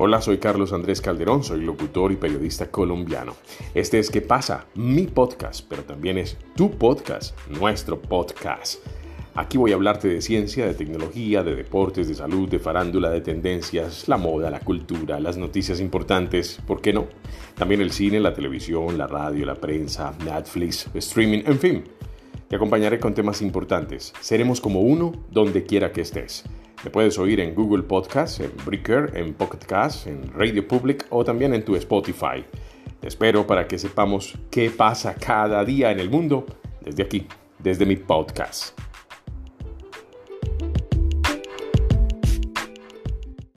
Hola, soy Carlos Andrés Calderón, soy locutor y periodista colombiano. Este es ¿Qué pasa? Mi podcast, pero también es tu podcast, nuestro podcast. Aquí voy a hablarte de ciencia, de tecnología, de deportes, de salud, de farándula, de tendencias, la moda, la cultura, las noticias importantes, ¿por qué no? También el cine, la televisión, la radio, la prensa, Netflix, streaming, en fin. Te acompañaré con temas importantes. Seremos como uno donde quiera que estés. Me puedes oír en Google Podcast, en Breaker, en Pocket Cast, en Radio Public o también en tu Spotify. Te espero para que sepamos qué pasa cada día en el mundo desde aquí, desde mi podcast.